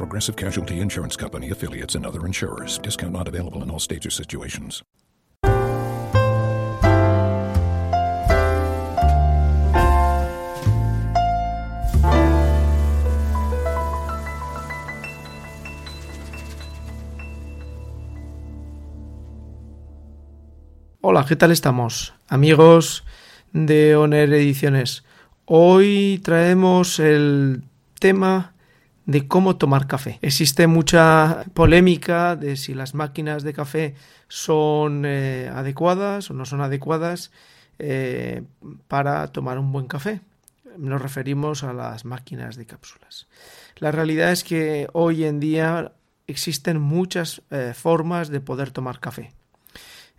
Progressive Casualty Insurance Company affiliates and other insurers. Discount not available in all states or situations. Hola, ¿qué tal estamos? Amigos de Oner Ediciones. Hoy traemos el tema de cómo tomar café. Existe mucha polémica de si las máquinas de café son eh, adecuadas o no son adecuadas eh, para tomar un buen café. Nos referimos a las máquinas de cápsulas. La realidad es que hoy en día existen muchas eh, formas de poder tomar café.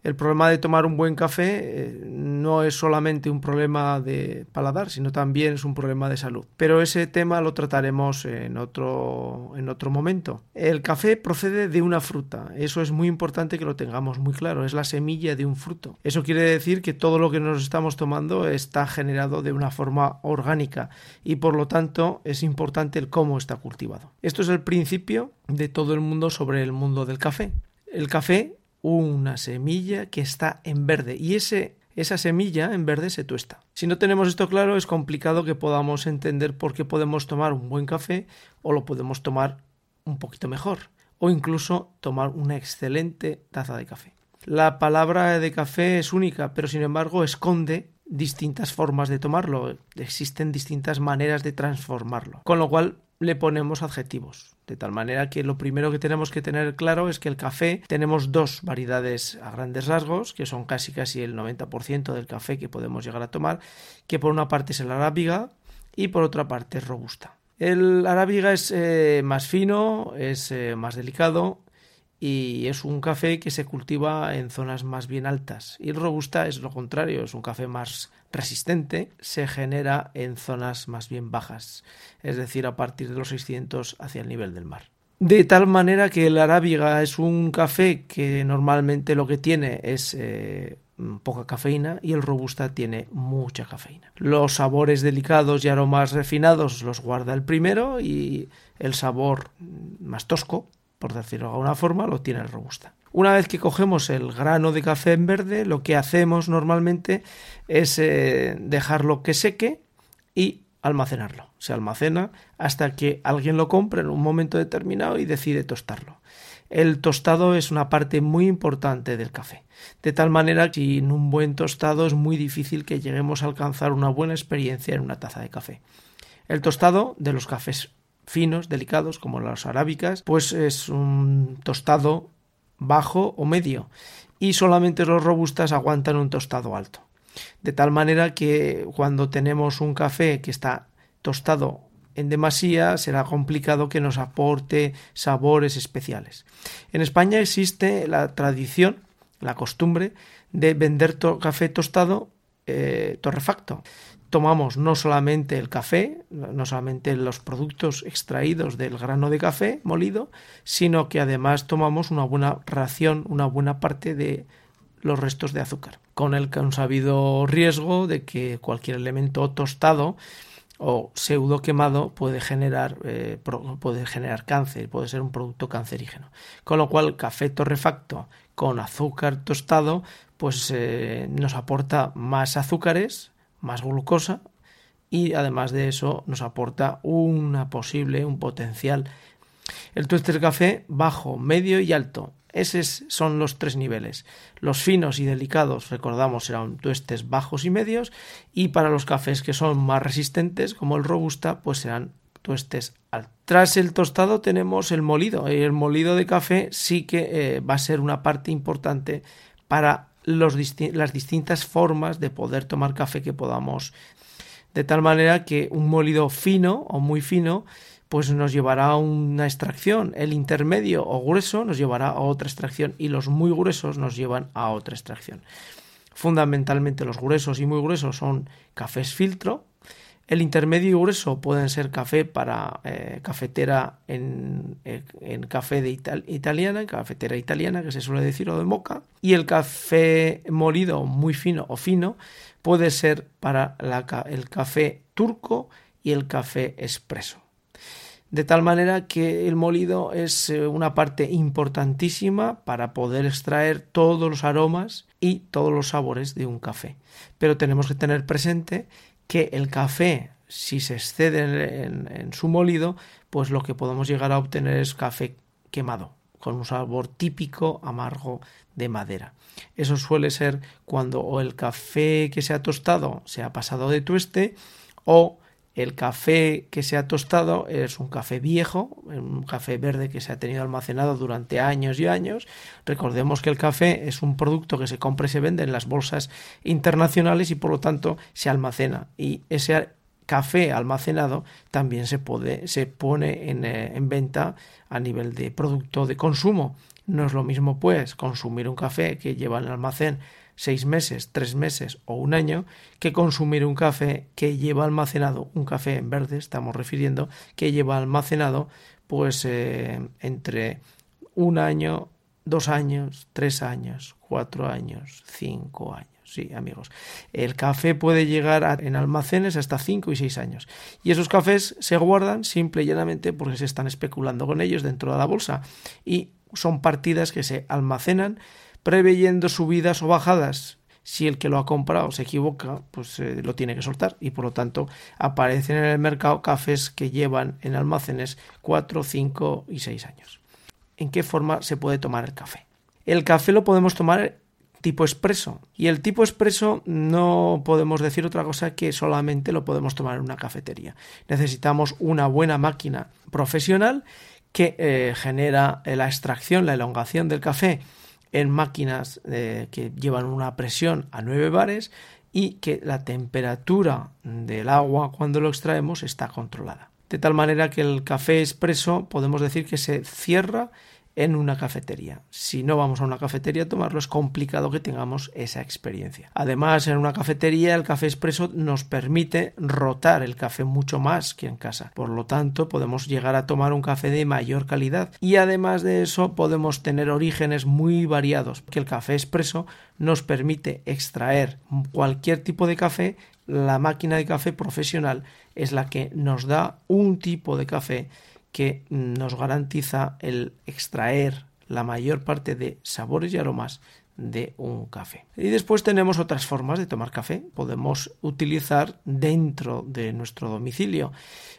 El problema de tomar un buen café eh, no es solamente un problema de paladar, sino también es un problema de salud. Pero ese tema lo trataremos en otro, en otro momento. El café procede de una fruta. Eso es muy importante que lo tengamos muy claro. Es la semilla de un fruto. Eso quiere decir que todo lo que nos estamos tomando está generado de una forma orgánica y por lo tanto es importante el cómo está cultivado. Esto es el principio de todo el mundo sobre el mundo del café. El café una semilla que está en verde y ese, esa semilla en verde se tuesta. Si no tenemos esto claro es complicado que podamos entender por qué podemos tomar un buen café o lo podemos tomar un poquito mejor o incluso tomar una excelente taza de café. La palabra de café es única, pero sin embargo esconde distintas formas de tomarlo. Existen distintas maneras de transformarlo. Con lo cual le ponemos adjetivos. De tal manera que lo primero que tenemos que tener claro es que el café tenemos dos variedades a grandes rasgos, que son casi casi el 90% del café que podemos llegar a tomar, que por una parte es el arábiga y por otra parte es robusta. El arábiga es eh, más fino, es eh, más delicado y es un café que se cultiva en zonas más bien altas. Y el robusta es lo contrario, es un café más resistente, se genera en zonas más bien bajas, es decir, a partir de los 600 hacia el nivel del mar. De tal manera que el arábiga es un café que normalmente lo que tiene es eh, poca cafeína y el robusta tiene mucha cafeína. Los sabores delicados y aromas refinados los guarda el primero y el sabor más tosco por decirlo de alguna forma, lo tiene el robusta. Una vez que cogemos el grano de café en verde, lo que hacemos normalmente es eh, dejarlo que seque y almacenarlo. Se almacena hasta que alguien lo compre en un momento determinado y decide tostarlo. El tostado es una parte muy importante del café, de tal manera que sin un buen tostado es muy difícil que lleguemos a alcanzar una buena experiencia en una taza de café. El tostado de los cafés finos, delicados, como las arábicas, pues es un tostado bajo o medio y solamente los robustas aguantan un tostado alto. De tal manera que cuando tenemos un café que está tostado en demasía será complicado que nos aporte sabores especiales. En España existe la tradición, la costumbre de vender café tostado eh, torrefacto tomamos no solamente el café, no solamente los productos extraídos del grano de café molido, sino que además tomamos una buena ración, una buena parte de los restos de azúcar, con el consabido riesgo de que cualquier elemento tostado o pseudo quemado puede generar, eh, puede generar cáncer, puede ser un producto cancerígeno. Con lo cual, café torrefacto con azúcar tostado, pues eh, nos aporta más azúcares, más glucosa y además de eso nos aporta una posible, un potencial. El tueste de café bajo, medio y alto. Esos son los tres niveles. Los finos y delicados, recordamos, serán tuestes bajos y medios. Y para los cafés que son más resistentes, como el robusta, pues serán tuestes altos. Tras el tostado tenemos el molido. El molido de café sí que eh, va a ser una parte importante para las distintas formas de poder tomar café que podamos. De tal manera que un molido fino o muy fino pues nos llevará a una extracción. El intermedio o grueso nos llevará a otra extracción y los muy gruesos nos llevan a otra extracción. Fundamentalmente los gruesos y muy gruesos son cafés filtro, el intermedio y grueso pueden ser café para eh, cafetera en, eh, en, café de italiana, cafetera italiana, que se suele decir, o de moca. Y el café molido muy fino o fino puede ser para el café turco y el café expreso. De tal manera que el molido es eh, una parte importantísima para poder extraer todos los aromas y todos los sabores de un café. Pero tenemos que tener presente que el café, si se excede en, su molido, pues lo que podemos llegar a obtener es café quemado, con un sabor típico amargo de madera. Eso suele ser cuando o el café que se ha tostado se ha pasado de tueste o el café que se ha tostado es un café viejo, un café verde que se ha tenido almacenado durante años y años. Recordemos que el café es un producto que se compra y se vende en las bolsas internacionales y por lo tanto se almacena. Y ese café almacenado también se, puede, se pone en, eh, en venta a nivel de producto de consumo. No es lo mismo, pues, consumir un café que lleva en el almacén seis meses, tres meses o un año que consumir un café que lleva almacenado, un café en verde estamos refiriendo, que lleva almacenado pues eh, entre un año, dos años, tres años, cuatro años, cinco años. Sí, amigos. El café puede llegar en almacenes hasta cinco y seis años. Y esos cafés se guardan simple y llanamente porque se están especulando con ellos dentro de la bolsa. Y son partidas que se almacenan preveyendo subidas o bajadas. Si el que lo ha comprado se equivoca, pues eh, lo tiene que soltar y por lo tanto aparecen en el mercado cafés que llevan en almacenes 4, 5 y 6 años. ¿En qué forma se puede tomar el café? El café lo podemos tomar tipo expreso y el tipo expreso no podemos decir otra cosa que solamente lo podemos tomar en una cafetería. Necesitamos una buena máquina profesional que eh, genera la extracción, la elongación del café en máquinas eh, que llevan una presión a 9 bares y que la temperatura del agua cuando lo extraemos está controlada. De tal manera que el café expreso podemos decir que se cierra en una cafetería. Si no vamos a una cafetería a tomarlo, es complicado que tengamos esa experiencia. Además, en una cafetería el café expreso nos permite rotar el café mucho más que en casa. Por lo tanto, podemos llegar a tomar un café de mayor calidad y además de eso podemos tener orígenes muy variados, que el café expreso nos permite extraer cualquier tipo de café la máquina de café profesional es la que nos da un tipo de café que nos garantiza el extraer la mayor parte de sabores y aromas de un café. Y después tenemos otras formas de tomar café. Podemos utilizar dentro de nuestro domicilio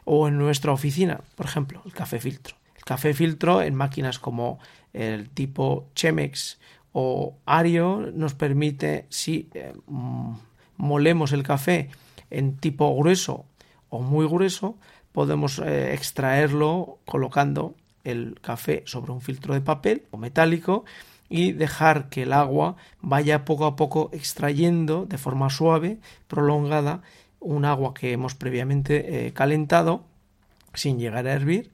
o en nuestra oficina, por ejemplo, el café filtro. El café filtro en máquinas como el tipo Chemex o Ario nos permite, si eh, molemos el café en tipo grueso o muy grueso, podemos eh, extraerlo colocando el café sobre un filtro de papel o metálico y dejar que el agua vaya poco a poco extrayendo de forma suave, prolongada, un agua que hemos previamente eh, calentado sin llegar a hervir.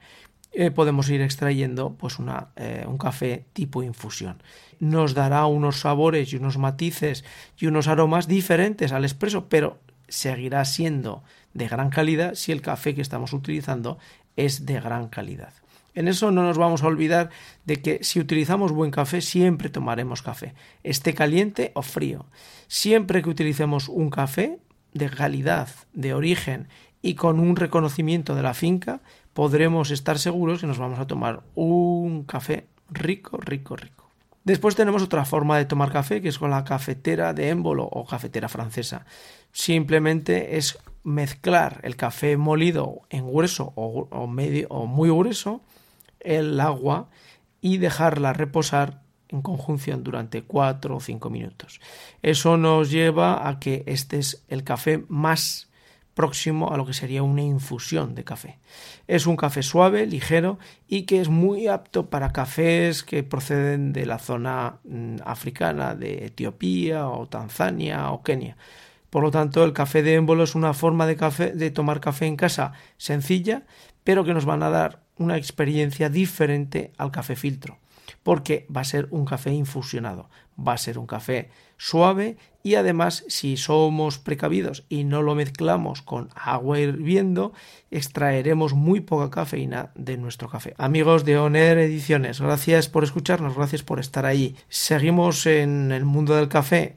Eh, podemos ir extrayendo pues una, un café tipo infusión. Nos dará unos sabores y unos matices y unos aromas diferentes al expreso, pero seguirá siendo de gran calidad si el café que estamos utilizando es de gran calidad. En eso no nos vamos a olvidar de que si utilizamos buen café siempre tomaremos café, esté caliente o frío. Siempre que utilicemos un café de calidad, de origen y con un reconocimiento de la finca, podremos estar seguros que nos vamos a tomar un café rico, rico, rico. Después tenemos otra forma de tomar café, que es con la cafetera de émbolo o cafetera francesa. Simplemente es mezclar el café molido en grueso o, medio o muy grueso, el agua y dejarla reposar en conjunción durante 4 o 5 minutos. Eso nos lleva a que este es el café más próximo a lo que sería una infusión de café. Es un café suave, ligero y que es muy apto para cafés que proceden de la zona mm, africana, de Etiopía o Tanzania o Kenia. Por lo tanto, el café de émbolo es una forma de, café, de tomar café en casa sencilla, pero que nos van a dar una experiencia diferente al café filtro, porque va a ser un café infusionado, va a ser un café suave y además si somos precavidos y no lo mezclamos con agua hirviendo, extraeremos muy poca cafeína de nuestro café. Amigos de Oner Ediciones, gracias por escucharnos, gracias por estar ahí. Seguimos en el mundo del café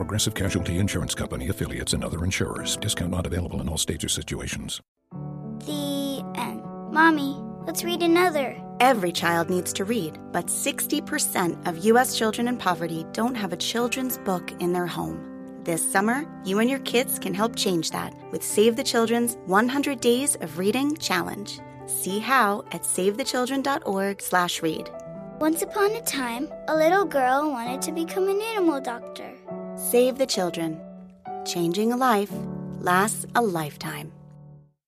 Progressive Casualty Insurance Company affiliates and other insurers. Discount not available in all states or situations. The end. Mommy, let's read another. Every child needs to read, but 60% of U.S. children in poverty don't have a children's book in their home. This summer, you and your kids can help change that with Save the Children's 100 Days of Reading Challenge. See how at savethechildren.org/read. Once upon a time, a little girl wanted to become an animal doctor. Save the Children. Changing a life lasts a lifetime.